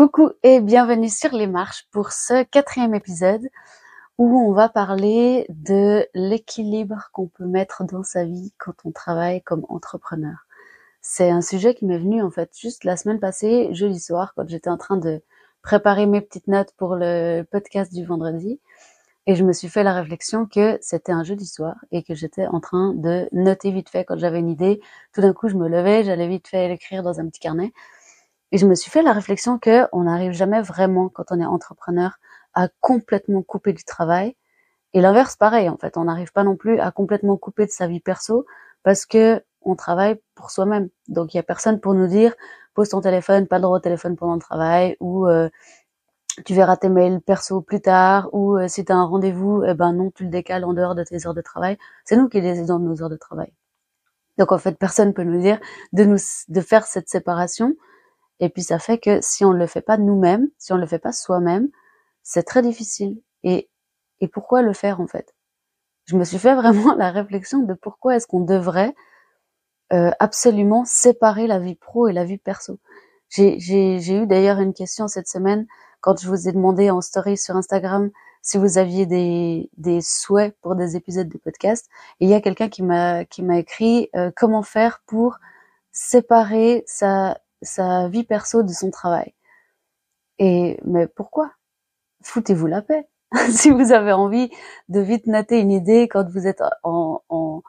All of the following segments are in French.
Coucou et bienvenue sur les marches pour ce quatrième épisode où on va parler de l'équilibre qu'on peut mettre dans sa vie quand on travaille comme entrepreneur. C'est un sujet qui m'est venu en fait juste la semaine passée, jeudi soir, quand j'étais en train de préparer mes petites notes pour le podcast du vendredi. Et je me suis fait la réflexion que c'était un jeudi soir et que j'étais en train de noter vite fait quand j'avais une idée. Tout d'un coup, je me levais, j'allais vite fait l'écrire dans un petit carnet. Et je me suis fait la réflexion que on n'arrive jamais vraiment, quand on est entrepreneur, à complètement couper du travail. Et l'inverse, pareil, en fait. On n'arrive pas non plus à complètement couper de sa vie perso parce que on travaille pour soi-même. Donc, il y a personne pour nous dire, pose ton téléphone, pas le droit au téléphone pendant le travail, ou euh, tu verras tes mails perso plus tard, ou euh, si tu as un rendez-vous, eh ben non, tu le décales en dehors de tes heures de travail. C'est nous qui décidons de nos heures de travail. Donc, en fait, personne peut nous dire de nous, de faire cette séparation et puis ça fait que si on ne le fait pas nous-mêmes, si on ne le fait pas soi-même, c'est très difficile. Et, et pourquoi le faire en fait? Je me suis fait vraiment la réflexion de pourquoi est-ce qu'on devrait euh, absolument séparer la vie pro et la vie perso. J'ai eu d'ailleurs une question cette semaine quand je vous ai demandé en story sur Instagram si vous aviez des, des souhaits pour des épisodes de podcast. Et il y a quelqu'un qui m'a qui m'a écrit euh, comment faire pour séparer sa sa vie perso de son travail. Et mais pourquoi? Foutez-vous la paix. si vous avez envie de vite noter une idée quand vous êtes en, en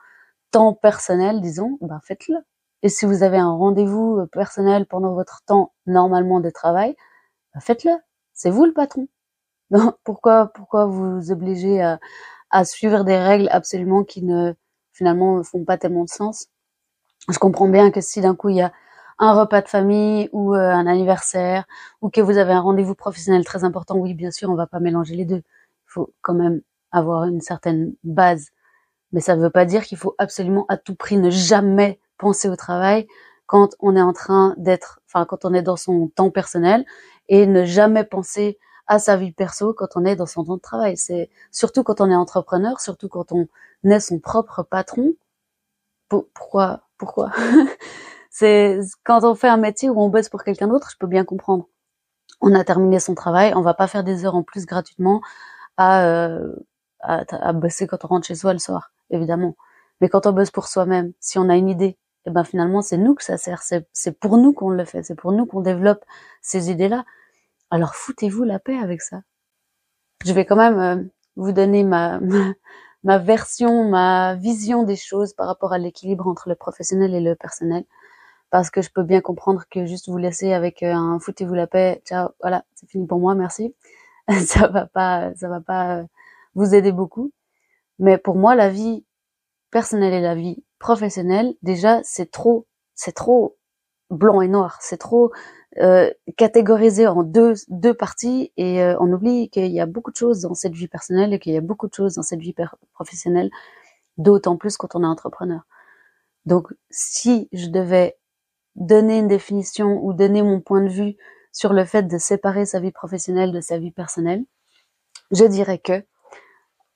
temps personnel, disons, ben faites-le. Et si vous avez un rendez-vous personnel pendant votre temps normalement de travail, ben faites-le. C'est vous le patron. pourquoi, pourquoi vous obligez à, à suivre des règles absolument qui ne finalement font pas tellement de sens? Je comprends bien que si d'un coup il y a un repas de famille ou euh, un anniversaire ou que vous avez un rendez-vous professionnel très important, oui, bien sûr, on va pas mélanger les deux. Il faut quand même avoir une certaine base. Mais ça ne veut pas dire qu'il faut absolument à tout prix ne jamais penser au travail quand on est en train d'être, enfin, quand on est dans son temps personnel et ne jamais penser à sa vie perso quand on est dans son temps de travail. C'est surtout quand on est entrepreneur, surtout quand on est son propre patron. Pourquoi, pourquoi? C'est quand on fait un métier où on bosse pour quelqu'un d'autre, je peux bien comprendre. On a terminé son travail, on va pas faire des heures en plus gratuitement à, euh, bosser quand on rentre chez soi le soir, évidemment. Mais quand on bosse pour soi-même, si on a une idée, et eh ben finalement c'est nous que ça sert, c'est pour nous qu'on le fait, c'est pour nous qu'on développe ces idées-là. Alors foutez-vous la paix avec ça. Je vais quand même euh, vous donner ma, ma version, ma vision des choses par rapport à l'équilibre entre le professionnel et le personnel parce que je peux bien comprendre que juste vous laisser avec euh, un foutez-vous la paix, ciao, voilà, c'est fini pour moi, merci. ça va pas, ça va pas euh, vous aider beaucoup. Mais pour moi, la vie personnelle et la vie professionnelle, déjà, c'est trop, c'est trop blanc et noir, c'est trop euh, catégorisé en deux deux parties et euh, on oublie qu'il y a beaucoup de choses dans cette vie personnelle et qu'il y a beaucoup de choses dans cette vie professionnelle, d'autant plus quand on est entrepreneur. Donc, si je devais donner une définition ou donner mon point de vue sur le fait de séparer sa vie professionnelle de sa vie personnelle, je dirais que,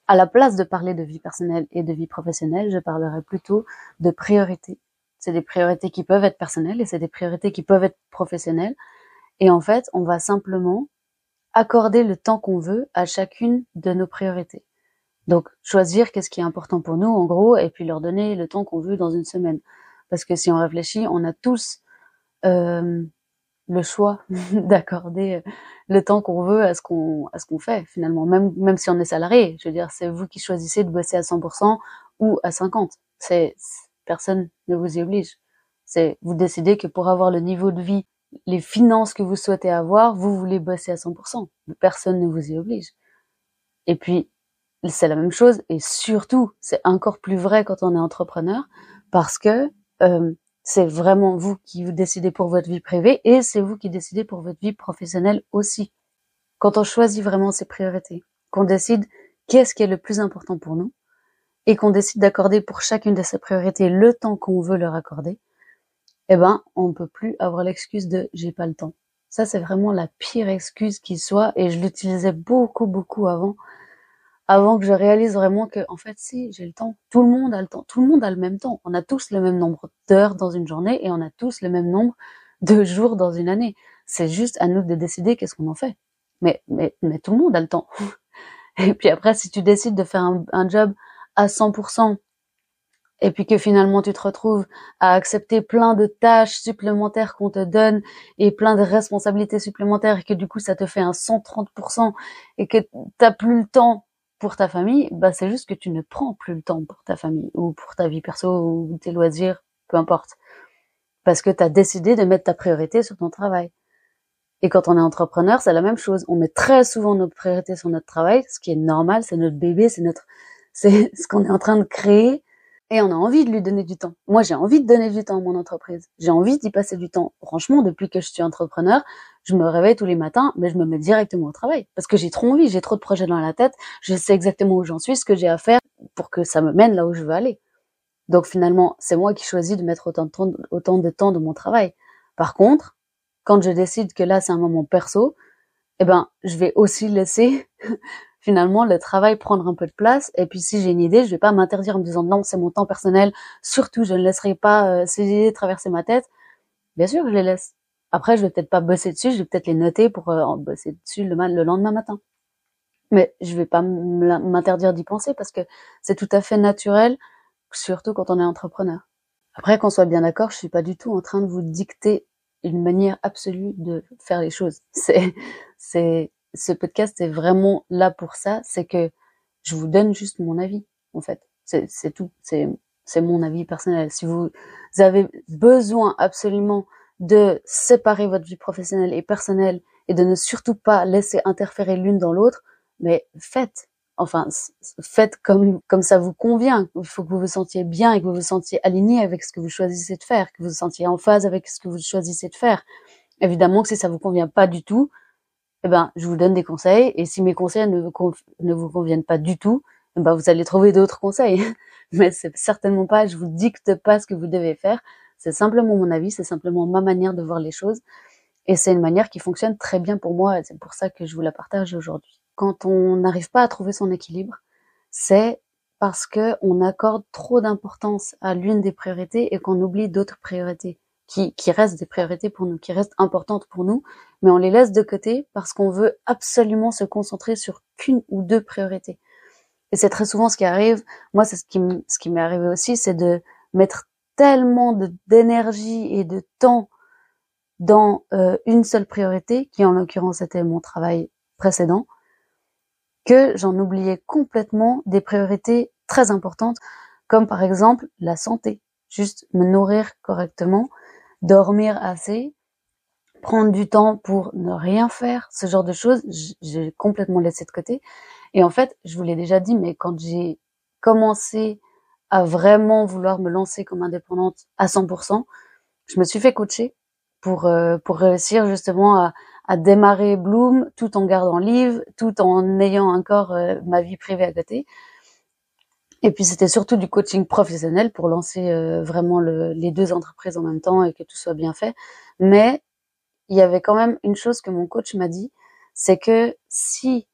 à la place de parler de vie personnelle et de vie professionnelle, je parlerai plutôt de priorités. C'est des priorités qui peuvent être personnelles et c'est des priorités qui peuvent être professionnelles. Et en fait, on va simplement accorder le temps qu'on veut à chacune de nos priorités. Donc, choisir qu'est-ce qui est important pour nous, en gros, et puis leur donner le temps qu'on veut dans une semaine. Parce que si on réfléchit, on a tous euh, le choix d'accorder le temps qu'on veut à ce qu'on à ce qu'on fait finalement, même même si on est salarié. Je veux dire, c'est vous qui choisissez de bosser à 100% ou à 50. C'est personne ne vous y oblige. C'est vous décidez que pour avoir le niveau de vie, les finances que vous souhaitez avoir, vous voulez bosser à 100%. Personne ne vous y oblige. Et puis c'est la même chose et surtout c'est encore plus vrai quand on est entrepreneur parce que euh, c'est vraiment vous qui vous décidez pour votre vie privée et c'est vous qui décidez pour votre vie professionnelle aussi. Quand on choisit vraiment ses priorités, qu'on décide qu'est-ce qui est le plus important pour nous et qu'on décide d'accorder pour chacune de ces priorités le temps qu'on veut leur accorder, eh ben, on ne peut plus avoir l'excuse de j'ai pas le temps. Ça, c'est vraiment la pire excuse qui soit et je l'utilisais beaucoup, beaucoup avant avant que je réalise vraiment que, en fait, si, j'ai le temps. Tout le monde a le temps. Tout le monde a le même temps. On a tous le même nombre d'heures dans une journée et on a tous le même nombre de jours dans une année. C'est juste à nous de décider qu'est-ce qu'on en fait. Mais, mais, mais tout le monde a le temps. Et puis après, si tu décides de faire un, un job à 100%, et puis que finalement tu te retrouves à accepter plein de tâches supplémentaires qu'on te donne et plein de responsabilités supplémentaires et que du coup ça te fait un 130% et que t'as plus le temps pour ta famille, bah c'est juste que tu ne prends plus le temps pour ta famille ou pour ta vie perso ou tes loisirs, peu importe. Parce que tu as décidé de mettre ta priorité sur ton travail. Et quand on est entrepreneur, c'est la même chose. On met très souvent notre priorité sur notre travail, ce qui est normal, c'est notre bébé, c'est notre, c'est ce qu'on est en train de créer et on a envie de lui donner du temps. Moi, j'ai envie de donner du temps à mon entreprise. J'ai envie d'y passer du temps. Franchement, depuis que je suis entrepreneur, je me réveille tous les matins, mais je me mets directement au travail parce que j'ai trop envie, j'ai trop de projets dans la tête. Je sais exactement où j'en suis, ce que j'ai à faire pour que ça me mène là où je veux aller. Donc finalement, c'est moi qui choisis de mettre autant de temps, autant de temps dans mon travail. Par contre, quand je décide que là c'est un moment perso, eh ben, je vais aussi laisser finalement le travail prendre un peu de place. Et puis si j'ai une idée, je vais pas m'interdire en me disant non, c'est mon temps personnel. Surtout, je ne laisserai pas euh, ces idées traverser ma tête. Bien sûr, je les laisse. Après, je vais peut-être pas bosser dessus, je vais peut-être les noter pour euh, bosser dessus le, le lendemain matin. Mais je vais pas m'interdire d'y penser parce que c'est tout à fait naturel, surtout quand on est entrepreneur. Après, qu'on soit bien d'accord, je suis pas du tout en train de vous dicter une manière absolue de faire les choses. C'est, c'est, ce podcast est vraiment là pour ça, c'est que je vous donne juste mon avis, en fait. C'est tout. C'est c'est mon avis personnel. Si vous avez besoin absolument de séparer votre vie professionnelle et personnelle et de ne surtout pas laisser interférer l'une dans l'autre, mais faites. Enfin, faites comme comme ça vous convient. Il faut que vous vous sentiez bien et que vous vous sentiez aligné avec ce que vous choisissez de faire, que vous vous sentiez en phase avec ce que vous choisissez de faire. Évidemment que si ça vous convient pas du tout, eh ben, je vous donne des conseils. Et si mes conseils ne vous, ne vous conviennent pas du tout, eh ben, vous allez trouver d'autres conseils. Mais c'est certainement pas, je vous dicte pas ce que vous devez faire. C'est simplement mon avis, c'est simplement ma manière de voir les choses. Et c'est une manière qui fonctionne très bien pour moi. C'est pour ça que je vous la partage aujourd'hui. Quand on n'arrive pas à trouver son équilibre, c'est parce que on accorde trop d'importance à l'une des priorités et qu'on oublie d'autres priorités qui, qui restent des priorités pour nous, qui restent importantes pour nous, mais on les laisse de côté parce qu'on veut absolument se concentrer sur qu'une ou deux priorités. Et c'est très souvent ce qui arrive. Moi, c'est ce qui ce qui m'est arrivé aussi, c'est de mettre tellement d'énergie et de temps dans euh, une seule priorité, qui en l'occurrence était mon travail précédent, que j'en oubliais complètement des priorités très importantes, comme par exemple la santé, juste me nourrir correctement, dormir assez, prendre du temps pour ne rien faire, ce genre de choses, j'ai complètement laissé de côté. Et en fait, je vous l'ai déjà dit, mais quand j'ai commencé à vraiment vouloir me lancer comme indépendante à 100%, je me suis fait coacher pour euh, pour réussir justement à, à, démarrer Bloom tout en gardant Live, tout en ayant encore euh, ma vie privée à côté. Et puis c'était surtout du coaching professionnel pour lancer euh, vraiment le, les deux entreprises en même temps et que tout soit bien fait. Mais il y avait quand même une chose que mon coach m'a dit, c'est que si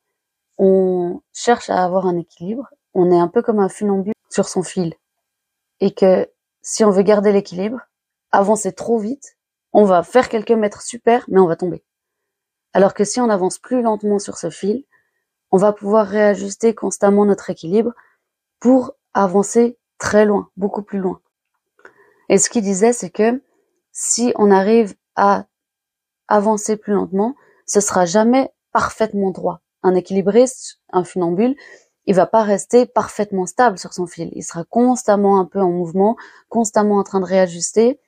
on cherche à avoir un équilibre, on est un peu comme un funambule sur son fil. Et que si on veut garder l'équilibre, avancer trop vite, on va faire quelques mètres super, mais on va tomber. Alors que si on avance plus lentement sur ce fil, on va pouvoir réajuster constamment notre équilibre pour avancer très loin, beaucoup plus loin. Et ce qu'il disait, c'est que si on arrive à avancer plus lentement, ce sera jamais parfaitement droit. Un équilibriste, un funambule, il va pas rester parfaitement stable sur son fil. Il sera constamment un peu en mouvement, constamment en train de réajuster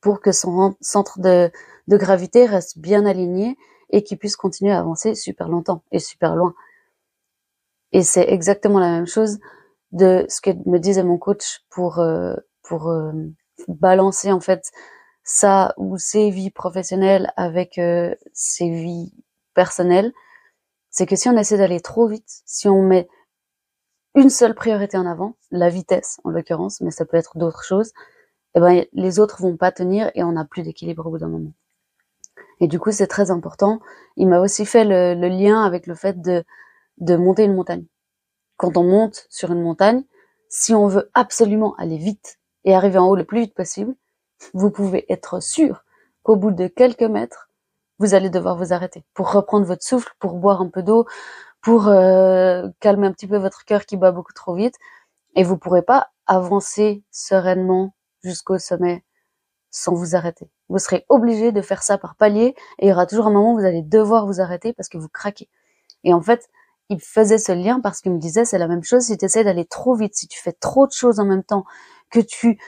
pour que son centre de, gravité reste bien aligné et qu'il puisse continuer à avancer super longtemps et super loin. Et c'est exactement la même chose de ce que me disait mon coach pour euh, pour euh, balancer en fait ça ou ses vies professionnelles avec euh, ses vies personnelles, c'est que si on essaie d'aller trop vite, si on met une seule priorité en avant, la vitesse en l'occurrence, mais ça peut être d'autres choses, eh ben les autres vont pas tenir et on n'a plus d'équilibre au bout d'un moment. Et du coup, c'est très important. Il m'a aussi fait le, lien avec le fait de monter une montagne. Quand on monte sur une montagne, si on veut absolument aller vite et arriver en haut le plus vite possible, vous pouvez être sûr qu'au bout de quelques mètres, vous allez devoir vous arrêter pour reprendre votre souffle, pour boire un peu d'eau, pour euh, calmer un petit peu votre cœur qui bat beaucoup trop vite. Et vous pourrez pas avancer sereinement jusqu'au sommet sans vous arrêter. Vous serez obligé de faire ça par palier et il y aura toujours un moment où vous allez devoir vous arrêter parce que vous craquez. Et en fait, il faisait ce lien parce qu'il me disait c'est la même chose si tu essaies d'aller trop vite, si tu fais trop de choses en même temps, que tu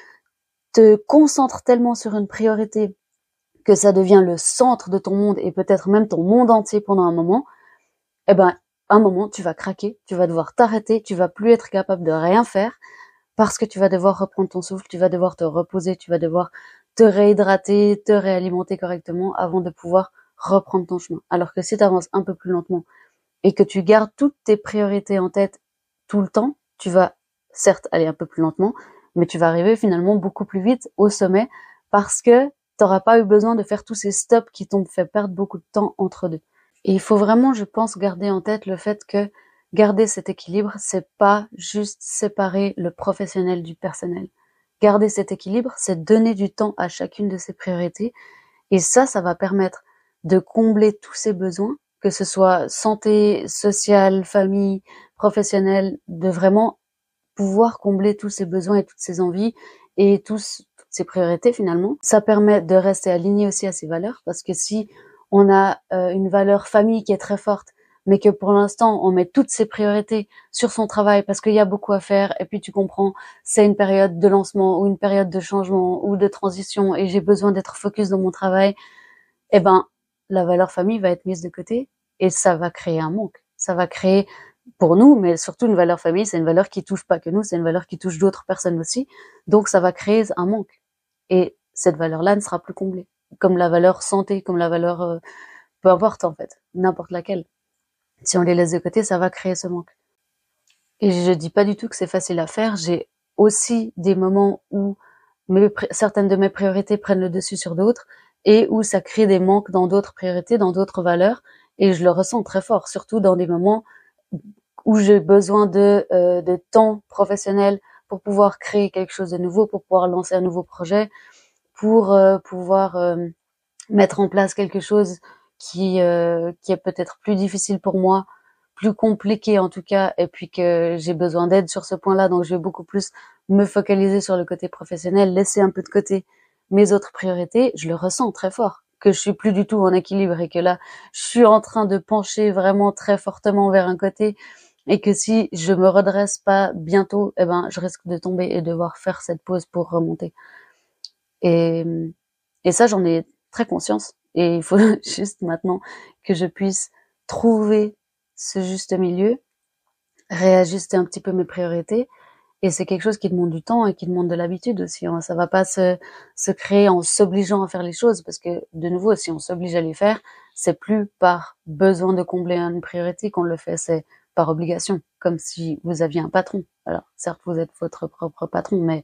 te concentres tellement sur une priorité que ça devient le centre de ton monde et peut-être même ton monde entier pendant un moment, eh ben, un moment, tu vas craquer, tu vas devoir t'arrêter, tu vas plus être capable de rien faire parce que tu vas devoir reprendre ton souffle, tu vas devoir te reposer, tu vas devoir te réhydrater, te réalimenter correctement avant de pouvoir reprendre ton chemin. Alors que si tu avances un peu plus lentement et que tu gardes toutes tes priorités en tête tout le temps, tu vas certes aller un peu plus lentement, mais tu vas arriver finalement beaucoup plus vite au sommet parce que t'auras pas eu besoin de faire tous ces stops qui t'ont fait perdre beaucoup de temps entre deux. Et il faut vraiment, je pense, garder en tête le fait que garder cet équilibre, c'est pas juste séparer le professionnel du personnel. Garder cet équilibre, c'est donner du temps à chacune de ses priorités. Et ça, ça va permettre de combler tous ses besoins, que ce soit santé, sociale, famille, professionnelle, de vraiment pouvoir combler tous ses besoins et toutes ses envies et tous ses priorités finalement. Ça permet de rester aligné aussi à ses valeurs parce que si on a euh, une valeur famille qui est très forte, mais que pour l'instant on met toutes ses priorités sur son travail parce qu'il y a beaucoup à faire et puis tu comprends, c'est une période de lancement ou une période de changement ou de transition et j'ai besoin d'être focus dans mon travail, eh ben la valeur famille va être mise de côté et ça va créer un manque. Ça va créer pour nous, mais surtout une valeur famille, c'est une valeur qui touche pas que nous, c'est une valeur qui touche d'autres personnes aussi. Donc ça va créer un manque. Et cette valeur-là ne sera plus comblée. Comme la valeur santé, comme la valeur, euh, peu importe en fait, n'importe laquelle. Si on les laisse de côté, ça va créer ce manque. Et je dis pas du tout que c'est facile à faire. J'ai aussi des moments où certaines de mes priorités prennent le dessus sur d'autres et où ça crée des manques dans d'autres priorités, dans d'autres valeurs. Et je le ressens très fort, surtout dans des moments où j'ai besoin de, euh, de temps professionnel pour pouvoir créer quelque chose de nouveau, pour pouvoir lancer un nouveau projet, pour euh, pouvoir euh, mettre en place quelque chose qui, qui est peut-être plus difficile pour moi, plus compliqué en tout cas, et puis que j'ai besoin d'aide sur ce point-là, donc je vais beaucoup plus me focaliser sur le côté professionnel, laisser un peu de côté mes autres priorités, je le ressens très fort que je suis plus du tout en équilibre et que là, je suis en train de pencher vraiment très fortement vers un côté et que si je me redresse pas bientôt, eh ben, je risque de tomber et devoir faire cette pause pour remonter. Et, et ça, j'en ai très conscience. Et il faut juste maintenant que je puisse trouver ce juste milieu, réajuster un petit peu mes priorités et c'est quelque chose qui demande du temps et qui demande de l'habitude aussi. Hein. Ça va pas se, se créer en s'obligeant à faire les choses parce que, de nouveau, si on s'oblige à les faire, c'est plus par besoin de combler une priorité qu'on le fait, par obligation, comme si vous aviez un patron. Alors, certes, vous êtes votre propre patron, mais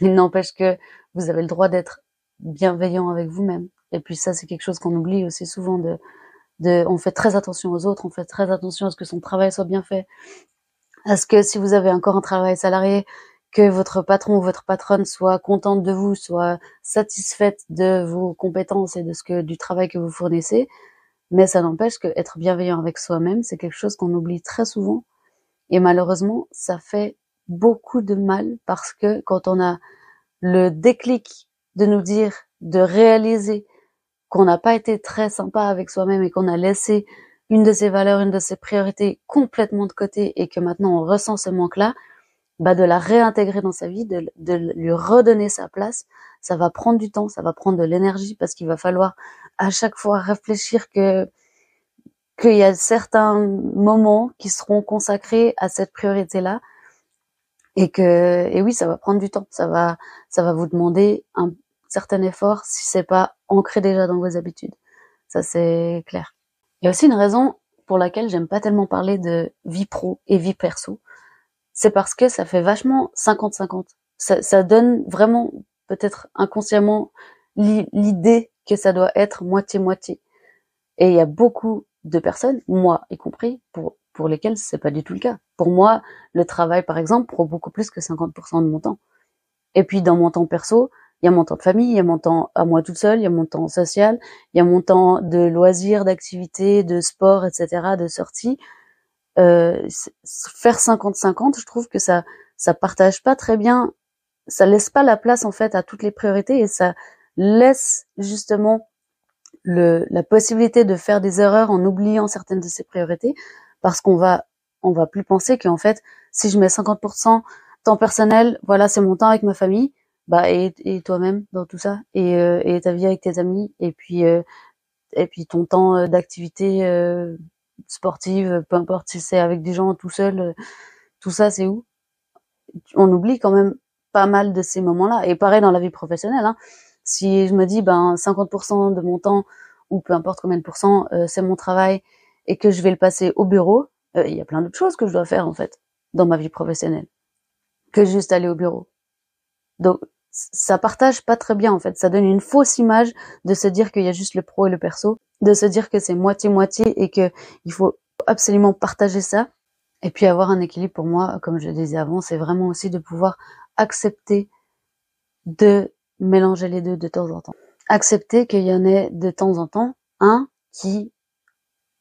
il n'empêche que vous avez le droit d'être bienveillant avec vous-même. Et puis ça, c'est quelque chose qu'on oublie aussi souvent de, de, on fait très attention aux autres, on fait très attention à ce que son travail soit bien fait, est-ce que si vous avez encore un travail salarié, que votre patron ou votre patronne soit contente de vous, soit satisfaite de vos compétences et de ce que du travail que vous fournissez, mais ça n'empêche que être bienveillant avec soi-même, c'est quelque chose qu'on oublie très souvent. Et malheureusement, ça fait beaucoup de mal parce que quand on a le déclic de nous dire, de réaliser qu'on n'a pas été très sympa avec soi-même et qu'on a laissé une de ses valeurs, une de ses priorités complètement de côté et que maintenant on ressent ce manque-là, bah de la réintégrer dans sa vie, de, de lui redonner sa place, ça va prendre du temps, ça va prendre de l'énergie parce qu'il va falloir à chaque fois réfléchir que qu'il y a certains moments qui seront consacrés à cette priorité-là et que et oui, ça va prendre du temps, ça va ça va vous demander un certain effort si c'est pas ancré déjà dans vos habitudes. Ça c'est clair. Il y a aussi une raison pour laquelle j'aime pas tellement parler de vie pro et vie perso. C'est parce que ça fait vachement 50-50. Ça, ça donne vraiment, peut-être inconsciemment, l'idée que ça doit être moitié-moitié. Et il y a beaucoup de personnes, moi y compris, pour, pour lesquelles c'est pas du tout le cas. Pour moi, le travail, par exemple, prend beaucoup plus que 50% de mon temps. Et puis, dans mon temps perso, Il y a mon temps de famille, il y a mon temps à moi toute seule, il y a mon temps social, il y a mon temps de loisirs, d'activités, de sport, etc., de sortie. Euh, faire 50-50, je trouve que ça ça partage pas très bien, ça laisse pas la place en fait à toutes les priorités et ça laisse justement le, la possibilité de faire des erreurs en oubliant certaines de ses priorités parce qu'on va on va plus penser qu'en fait si je mets 50% temps personnel, voilà c'est mon temps avec ma famille, bah et, et toi-même dans tout ça et, euh, et ta vie avec tes amis et puis euh, et puis ton temps euh, d'activité sportive, peu importe si c'est avec des gens tout seul, tout ça c'est où? On oublie quand même pas mal de ces moments-là et pareil dans la vie professionnelle. Hein. Si je me dis ben 50% de mon temps ou peu importe combien de pourcents c'est mon travail et que je vais le passer au bureau, il y a plein d'autres choses que je dois faire en fait dans ma vie professionnelle que juste aller au bureau. Donc ça partage pas très bien en fait. Ça donne une fausse image de se dire qu'il y a juste le pro et le perso, de se dire que c'est moitié moitié et que il faut absolument partager ça. Et puis avoir un équilibre pour moi, comme je le disais avant, c'est vraiment aussi de pouvoir accepter de mélanger les deux de temps en temps. Accepter qu'il y en ait de temps en temps un qui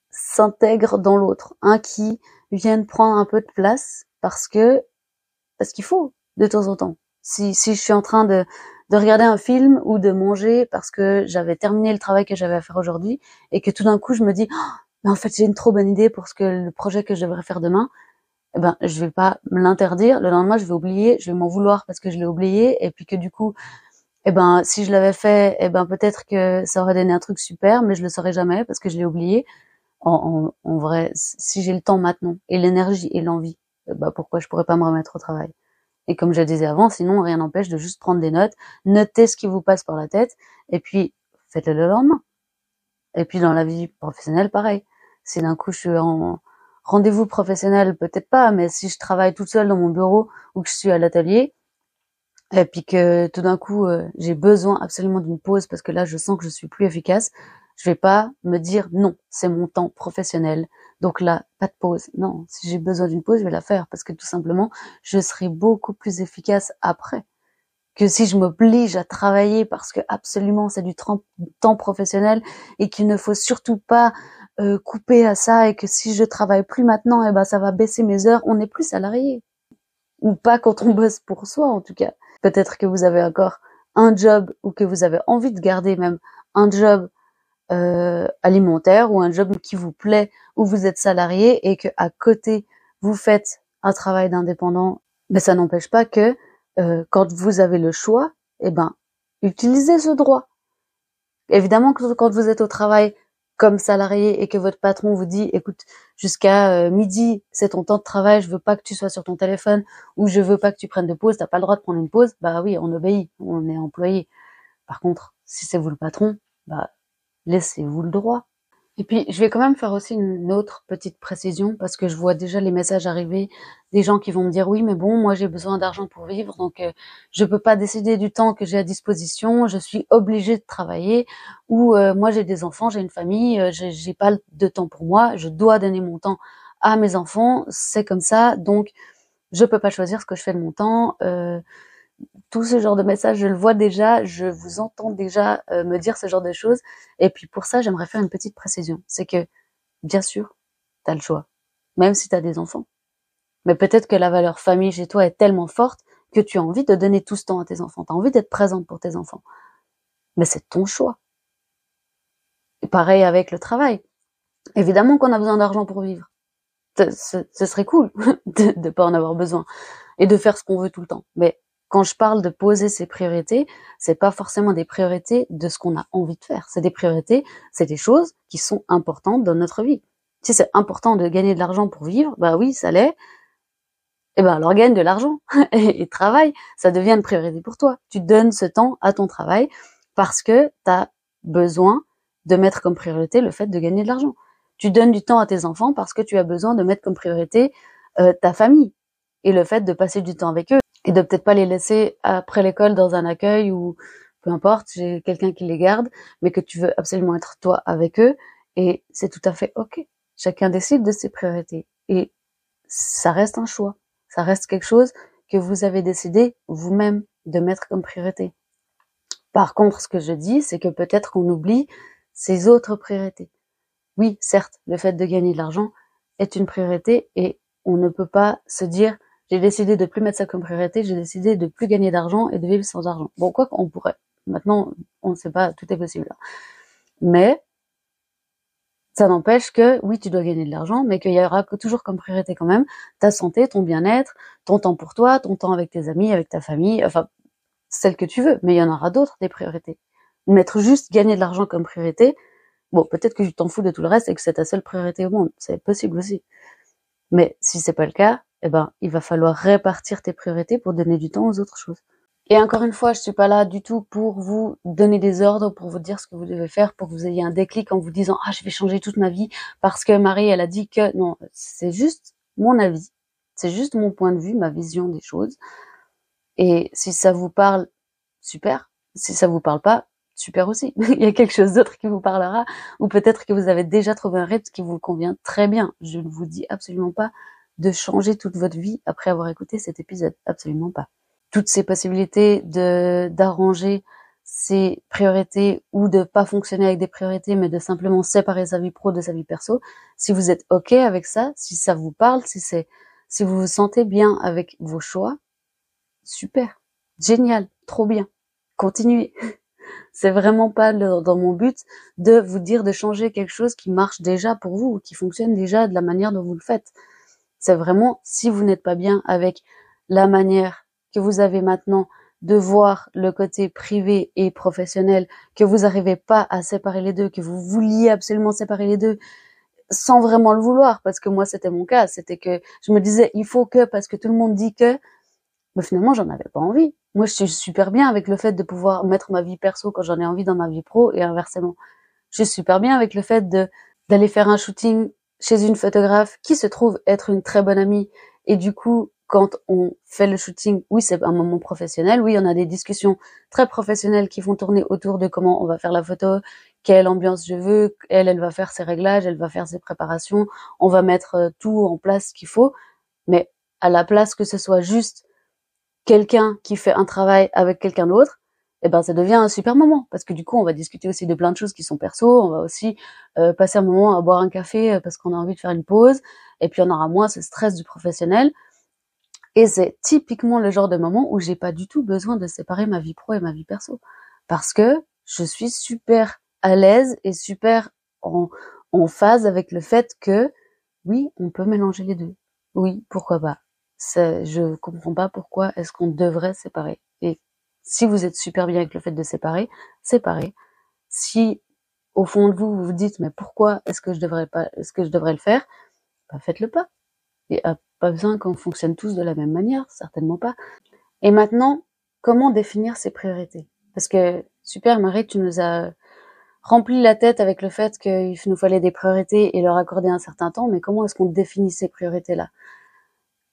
s'intègre dans l'autre, un qui vienne prendre un peu de place parce que parce qu'il faut de temps en temps si, si je suis en train de, de regarder un film ou de manger parce que j'avais terminé le travail que j'avais à faire aujourd'hui et que tout d'un coup je me dis oh, mais en fait j'ai une trop bonne idée pour ce que le projet que je devrais faire demain eh ben je vais pas me l'interdire. Le lendemain je vais oublier je vais m'en vouloir parce que je l'ai oublié. Et puis que du coup eh ben si je l'avais fait eh ben peut-être que ça aurait donné un truc super mais je le saurais jamais parce que je l'ai oublié. En, en, en, vrai si j'ai le temps maintenant et l'énergie et l'envie eh ben pourquoi je pourrais pas me remettre au travail? Et comme je le disais avant, sinon rien n'empêche de juste prendre des notes, noter ce qui vous passe par la tête, et puis faites-le le lendemain. Et puis dans la vie professionnelle, pareil. Si d'un coup je suis en rendez-vous professionnel, peut-être pas, mais si je travaille toute seule dans mon bureau ou que je suis à l'atelier, et puis que tout d'un coup euh, j'ai besoin absolument d'une pause parce que là je sens que je suis plus efficace, je vais pas me dire non, c'est mon temps professionnel. Donc là, pas de pause. Non, si j'ai besoin d'une pause, je vais la faire parce que tout simplement, je serai beaucoup plus efficace après que si je m'oblige à travailler parce que absolument c'est du temps professionnel et qu'il ne faut surtout pas euh, couper à ça et que si je travaille plus maintenant, eh ben ça va baisser mes heures. On n'est plus salarié ou pas quand on bosse pour soi en tout cas. Peut-être que vous avez encore un job ou que vous avez envie de garder même un job euh, alimentaire ou un job qui vous plaît, où vous êtes salarié et que à côté vous faites un travail d'indépendant, mais ça n'empêche pas que euh, quand vous avez le choix, eh ben utilisez ce droit. Évidemment que quand vous êtes au travail comme salarié et que votre patron vous dit écoute jusqu'à euh, midi c'est ton temps de travail je veux pas que tu sois sur ton téléphone ou je veux pas que tu prennes de pause t'as pas le droit de prendre une pause bah oui on obéit on est employé par contre si c'est vous le patron bah laissez-vous le droit. Et puis, je vais quand même faire aussi une autre petite précision parce que je vois déjà les messages arriver des gens qui vont me dire oui, mais bon, moi j'ai besoin d'argent pour vivre, donc euh, je peux pas décider du temps que j'ai à disposition, je suis obligée de travailler ou euh, moi j'ai des enfants, j'ai une famille, euh, j'ai pas de temps pour moi, je dois donner mon temps à mes enfants, c'est comme ça, donc je peux pas choisir ce que je fais de mon temps. Tout ce genre de messages, je le vois déjà, je vous entends déjà euh, me dire ce genre de choses. Et puis pour ça, j'aimerais faire une petite précision. C'est que, bien sûr, tu as le choix, même si tu des enfants. Mais peut-être que la valeur famille chez toi est tellement forte que tu as envie de donner tout ce temps à tes enfants. Tu envie d'être présente pour tes enfants. Mais c'est ton choix. Et pareil avec le travail. Évidemment qu'on a besoin d'argent pour vivre. Ce, serait cool de ne pas en avoir besoin et de faire ce qu'on veut tout le temps. Mais quand je parle de poser ses priorités, c'est pas forcément des priorités de ce qu'on a envie de faire. C'est des priorités, c'est des choses qui sont importantes dans notre vie. Si c'est important de gagner de l'argent pour vivre, bah oui, ça l'est. Eh ben alors gagne de l'argent et, travaille, ça devient une priorité pour toi. Tu donnes ce temps à ton travail parce que tu as besoin de mettre comme priorité le fait de gagner de l'argent. Tu donnes du temps à tes enfants parce que tu as besoin de mettre comme priorité euh, ta famille et le fait de passer du temps avec eux et de peut-être pas les laisser après l'école dans un accueil ou peu importe, j'ai quelqu'un qui les garde, mais que tu veux absolument être toi avec eux et c'est tout à fait ok. Chacun décide de ses priorités et ça reste un choix, ça reste quelque chose que vous avez décidé vous-même de mettre comme priorité. Par contre, ce que je dis, c'est que peut-être qu'on oublie ces autres priorités. Oui, certes, le fait de gagner de l'argent est une priorité et on ne peut pas se dire j'ai décidé de plus mettre ça comme priorité, j'ai décidé de plus gagner d'argent et de vivre sans argent. Bon, quoi qu'on pourrait. Maintenant, on ne sait pas, tout est possible. Mais ça n'empêche que oui, tu dois gagner de l'argent, mais qu'il y aura toujours comme priorité quand même ta santé, ton bien-être, ton temps pour toi, ton temps avec tes amis, avec ta famille, enfin celle que tu veux. Mais il y en aura d'autres des priorités. Mettre juste gagner de l'argent comme priorité, bon, peut-être que tu t'en fous de tout le reste et que c'est ta seule priorité au monde, c'est possible aussi. Mais si c'est pas le cas, eh ben, il va falloir répartir tes priorités pour donner du temps aux autres choses. Et encore une fois, je suis pas là du tout pour vous donner des ordres, pour vous dire ce que vous devez faire, pour que vous ayez un déclic en vous disant ah je vais changer toute ma vie parce que Marie elle a dit que non, c'est juste mon avis, c'est juste mon point de vue, ma vision des choses. Et si ça vous parle, super. Si ça vous parle pas, super aussi. Il y a quelque chose d'autre qui vous parlera, ou peut-être que vous avez déjà trouvé un rythme qui vous convient très bien. Je ne vous dis absolument pas de changer toute votre vie après avoir écouté cet épisode, absolument pas. Toutes ces possibilités de d'arranger ses priorités ou de pas fonctionner avec des priorités, mais de simplement séparer sa vie pro de sa vie perso. Si vous êtes ok avec ça, si ça vous parle, si c'est, si vous vous sentez bien avec vos choix, super, génial, trop bien, continuez. C'est vraiment pas dans mon but de vous dire de changer quelque chose qui marche déjà pour vous ou qui fonctionne déjà de la manière dont vous le faites. C'est vraiment si vous n'êtes pas bien avec la manière que vous avez maintenant de voir le côté privé et professionnel, que vous n'arrivez pas à séparer les deux, que vous vouliez absolument séparer les deux sans vraiment le vouloir, parce que moi c'était mon cas, c'était que je me disais il faut que parce que tout le monde dit que, mais finalement j'en avais pas envie. Moi, je suis super bien avec le fait de pouvoir mettre ma vie perso quand j'en ai envie dans ma vie pro et inversement. Je suis super bien avec le fait de d'aller faire un shooting chez une photographe qui se trouve être une très bonne amie et du coup quand on fait le shooting, oui, c'est un moment professionnel. Oui, on a des discussions très professionnelles qui vont tourner autour de comment on va faire la photo, quelle ambiance je veux. Elle, elle va faire ses réglages, elle va faire ses préparations. On va mettre euh, tout en place qu'il faut. Mais à la place que ce soit juste quelqu'un qui fait un travail avec quelqu'un d'autre, eh ben ça devient un super moment parce que du coup on va discuter aussi de plein de choses qui sont perso, on va aussi euh, passer un moment à boire un café euh, parce qu'on a envie de faire une pause et puis on aura moins ce stress du professionnel et c'est typiquement le genre de moment où j'ai pas du tout besoin de séparer ma vie pro et ma vie perso parce que je suis super à l'aise et super en, en phase avec le fait que oui, on peut mélanger les deux. Oui, pourquoi pas je comprends pas pourquoi est-ce qu'on devrait séparer. Si vous êtes super bien avec le fait de séparer, séparez. Si au fond de vous vous vous dites mais pourquoi est-ce que je devrais pas, est-ce que je devrais le faire, bah faites-le pas. Et pas besoin qu'on fonctionne tous de la même manière, certainement pas. Et maintenant, comment définir ses priorités? Parce que super Marie, tu nous as rempli la tête avec le fait qu'il nous fallait des priorités et leur accorder un certain temps, mais comment est-ce qu'on définit ces priorités-là?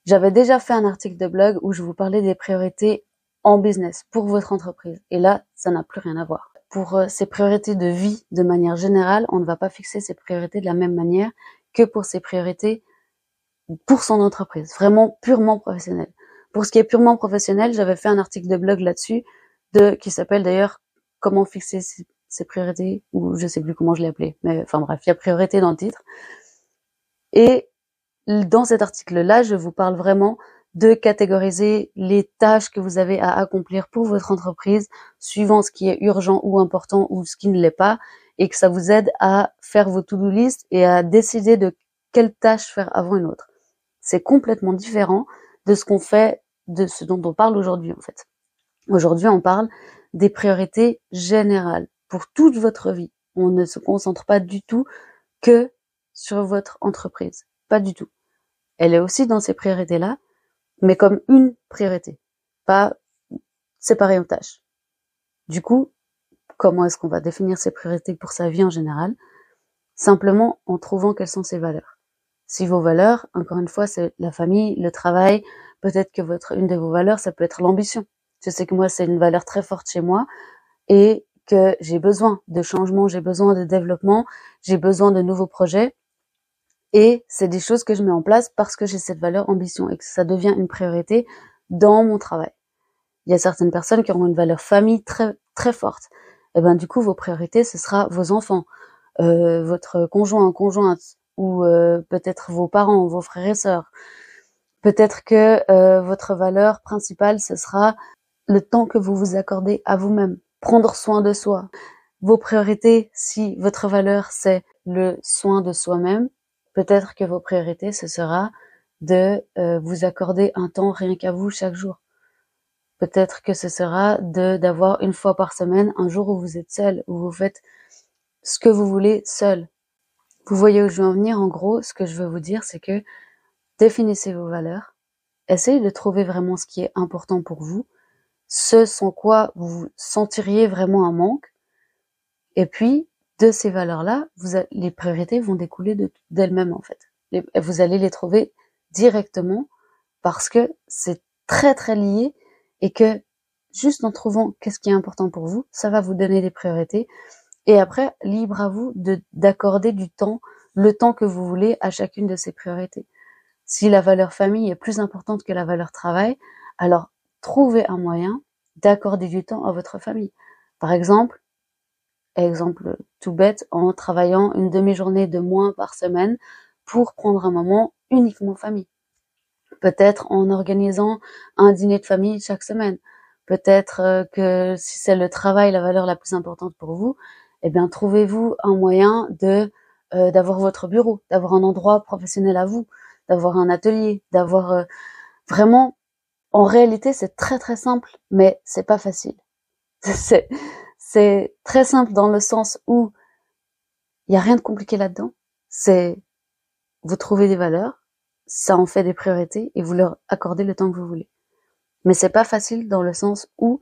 J'avais déjà fait un article de blog où je vous parlais des priorités en business pour votre entreprise. Et là, ça n'a plus rien à voir. Pour euh, ces priorités de vie, de manière générale, on ne va pas fixer ces priorités de la même manière que pour ces priorités pour son entreprise, vraiment purement professionnel. Pour ce qui est purement professionnel, j'avais fait un article de blog là-dessus, de qui s'appelle d'ailleurs comment fixer ses, ses, priorités, ou je sais plus comment je l'ai appelé, mais enfin bref, il y a priorité dans le titre. Et dans cet article-là, je vous parle vraiment de catégoriser les tâches que vous avez à accomplir pour votre entreprise, suivant ce qui est urgent ou important ou ce qui ne l'est pas, et que ça vous aide à faire vos to-do list et à décider de quelle tâche faire avant une autre. C'est complètement différent de ce qu'on fait, de ce dont on parle aujourd'hui en fait. Aujourd'hui, on parle des priorités générales pour toute votre vie. On ne se concentre pas du tout que sur votre entreprise. Pas du tout. Elle est aussi dans ces priorités-là, mais comme une priorité, pas séparée en tâches. Du coup, comment est-ce qu'on va définir ses priorités pour sa vie en général? Simplement en trouvant quelles sont ses valeurs. Si vos valeurs, encore une fois, c'est la famille, le travail, peut-être que votre une de vos valeurs, ça peut être l'ambition. Je sais que moi, c'est une valeur très forte chez moi et que j'ai besoin de changement, j'ai besoin de développement, j'ai besoin de nouveaux projets. Et c'est des choses que je mets en place parce que j'ai cette valeur ambition et que ça devient une priorité dans mon travail. Il y a certaines personnes qui auront une valeur famille très très fortes. Et eh ben du coup, vos priorités, ce sera vos enfants, euh, votre conjoint, conjointe, ou euh, peut-être vos parents, vos frères et sœurs. Peut-être que euh, votre valeur principale, ce sera le temps que vous vous accordez à vous-même, prendre soin de soi. Vos priorités, si votre valeur c'est le soin de soi-même, peut-être que vos priorités, ce sera de euh, vous accorder un temps rien qu'à vous chaque jour. Peut-être que ce sera de d'avoir une fois par semaine un jour où vous êtes seul, où vous faites ce que vous voulez seul. Vous voyez où je veux en venir. En gros, ce que je veux vous dire, c'est que définissez vos valeurs, essayez de trouver vraiment ce qui est important pour vous, ce sans quoi vous sentiriez vraiment un manque, et puis de ces valeurs-là, les priorités vont découler d'elles-mêmes en fait. vous allez les trouver directement parce que c'est très très lié et que juste en trouvant qu'est-ce qui est important pour vous, ça va vous donner des priorités. Et après, libre à vous de d'accorder du temps, le temps que vous voulez à chacune de ces priorités. Si la valeur famille est plus importante que la valeur travail, alors trouvez un moyen d'accorder du temps à votre famille. Par exemple, exemple tout bête, en travaillant une demi-journée de moins par semaine pour prendre un moment uniquement famille. Peut-être en organisant un dîner de famille chaque semaine. Peut-être euh, que si c'est le travail la valeur la plus importante pour vous, eh bien trouvez-vous un moyen de euh, d'avoir votre bureau, d'avoir un endroit professionnel à vous, d'avoir un atelier, d'avoir euh, vraiment en réalité c'est très très simple mais c'est pas facile. c'est c'est très simple dans le sens où il y a rien de compliqué là-dedans. C'est vous trouvez des valeurs, ça en fait des priorités et vous leur accordez le temps que vous voulez. Mais c'est pas facile dans le sens où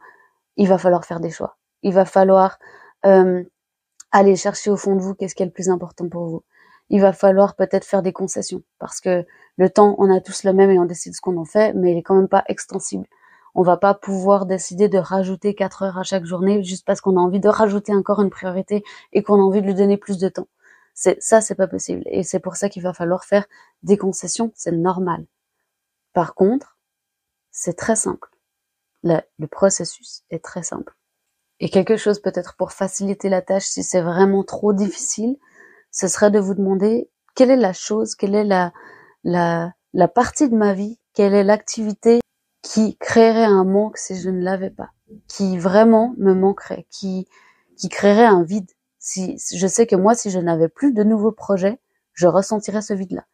il va falloir faire des choix. Il va falloir euh, aller chercher au fond de vous qu'est-ce qui est le plus important pour vous. Il va falloir peut-être faire des concessions parce que le temps, on a tous le même et on décide ce qu'on en fait, mais il est quand même pas extensible. On va pas pouvoir décider de rajouter 4 heures à chaque journée juste parce qu'on a envie de rajouter encore une priorité et qu'on a envie de lui donner plus de temps. C'est ça, c'est pas possible. Et c'est pour ça qu'il va falloir faire des concessions. C'est normal. Par contre, c'est très simple. Le, processus est très simple. Et quelque chose peut-être pour faciliter la tâche si c'est vraiment trop difficile, ce serait de vous demander quelle est la chose, quelle est la partie de ma vie, quelle est l'activité qui créerait un manque si je ne l'avais pas, qui vraiment me manquerait, qui, qui créerait un vide. Si, je sais que moi, si je n'avais plus de nouveaux projets, je ressentirais ce vide-là.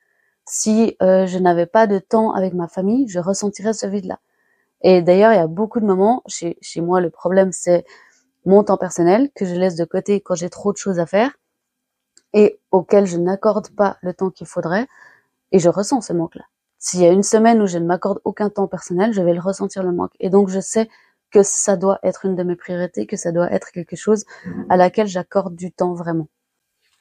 Si euh, je n'avais pas de temps avec ma famille, je ressentirais ce vide-là. Et d'ailleurs, il y a beaucoup de moments, chez, chez moi, le problème, c'est mon temps personnel que je laisse de côté quand j'ai trop de choses à faire et auquel je n'accorde pas le temps qu'il faudrait et je ressens ce manque-là. S'il y a une semaine où je ne m'accorde aucun temps personnel, je vais le ressentir le manque. Et donc je sais que ça doit être une de mes priorités, que ça doit être quelque chose à laquelle j'accorde du temps vraiment.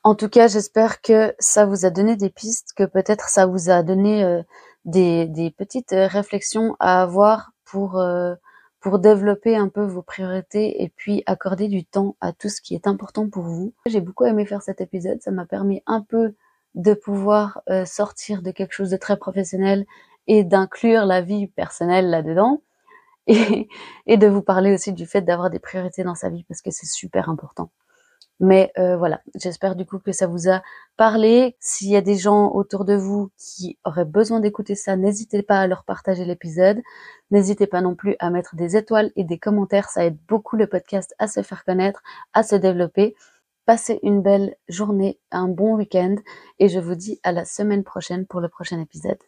En tout cas, j'espère que ça vous a donné des pistes, que peut-être ça vous a donné euh, des, des, petites euh, réflexions à avoir pour euh, pour développer un peu vos priorités et puis accorder du temps à tout ce qui est important pour vous. J'ai beaucoup aimé faire cet épisode, ça m'a permis un peu de pouvoir euh, sortir de quelque chose de très professionnel et d'inclure la vie personnelle là-dedans et, et de vous parler aussi du fait d'avoir des priorités dans sa vie parce que c'est super important. Mais euh, voilà, j'espère du coup que ça vous a parlé. S'il y a des gens autour de vous qui auraient besoin d'écouter ça, n'hésitez pas à leur partager l'épisode. N'hésitez pas non plus à mettre des étoiles et des commentaires, ça aide beaucoup le podcast à se faire connaître, à se développer. Passez une belle journée, un bon week-end et je vous dis à la semaine prochaine pour le prochain épisode.